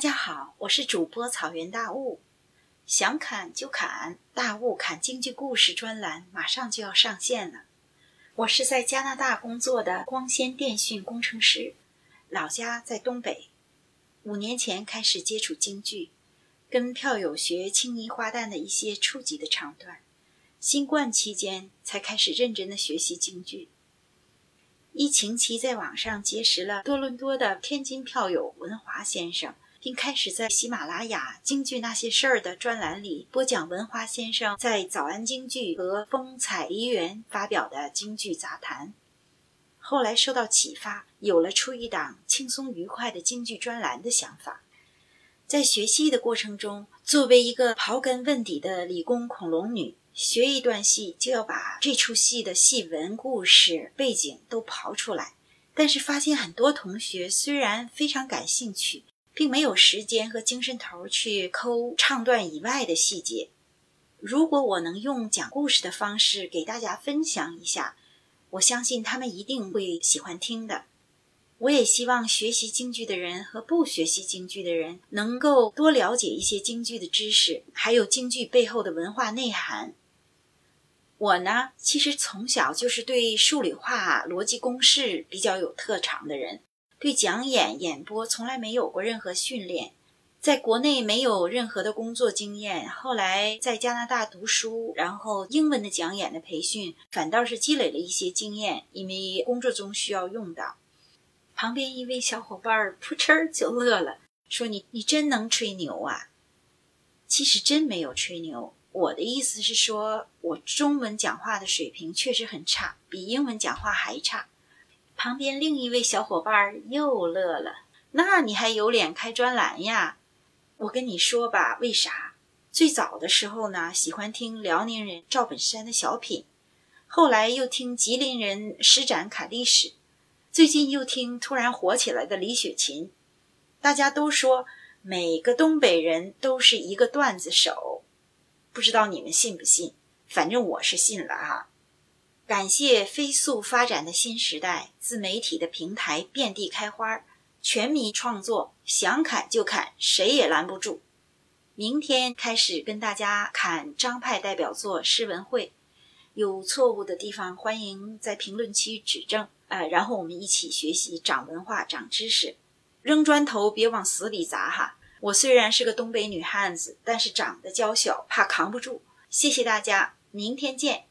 大家好，我是主播草原大雾，想砍就砍，大雾砍京剧故事专栏马上就要上线了。我是在加拿大工作的光纤电讯工程师，老家在东北。五年前开始接触京剧，跟票友学青泥花旦的一些初级的唱段。新冠期间才开始认真的学习京剧。疫情期在网上结识了多伦多的天津票友文华先生。并开始在喜马拉雅《京剧那些事儿》的专栏里播讲文华先生在《早安京剧》和《风采梨园》发表的京剧杂谈。后来受到启发，有了出一档轻松愉快的京剧专栏的想法。在学戏的过程中，作为一个刨根问底的理工恐龙女，学一段戏就要把这出戏的戏文、故事、背景都刨出来。但是发现很多同学虽然非常感兴趣。并没有时间和精神头去抠唱段以外的细节。如果我能用讲故事的方式给大家分享一下，我相信他们一定会喜欢听的。我也希望学习京剧的人和不学习京剧的人能够多了解一些京剧的知识，还有京剧背后的文化内涵。我呢，其实从小就是对数理化、逻辑公式比较有特长的人。对讲演演播从来没有过任何训练，在国内没有任何的工作经验。后来在加拿大读书，然后英文的讲演的培训，反倒是积累了一些经验，因为工作中需要用到。旁边一位小伙伴儿扑哧就乐了，说：“你你真能吹牛啊！”其实真没有吹牛，我的意思是说，我中文讲话的水平确实很差，比英文讲话还差。旁边另一位小伙伴又乐了。那你还有脸开专栏呀？我跟你说吧，为啥？最早的时候呢，喜欢听辽宁人赵本山的小品，后来又听吉林人施展侃历史，最近又听突然火起来的李雪琴。大家都说每个东北人都是一个段子手，不知道你们信不信？反正我是信了哈。感谢飞速发展的新时代，自媒体的平台遍地开花，全民创作，想砍就砍，谁也拦不住。明天开始跟大家砍张派代表作《诗文会》，有错误的地方欢迎在评论区指正，呃，然后我们一起学习，长文化，长知识。扔砖头别往死里砸哈！我虽然是个东北女汉子，但是长得娇小，怕扛不住。谢谢大家，明天见。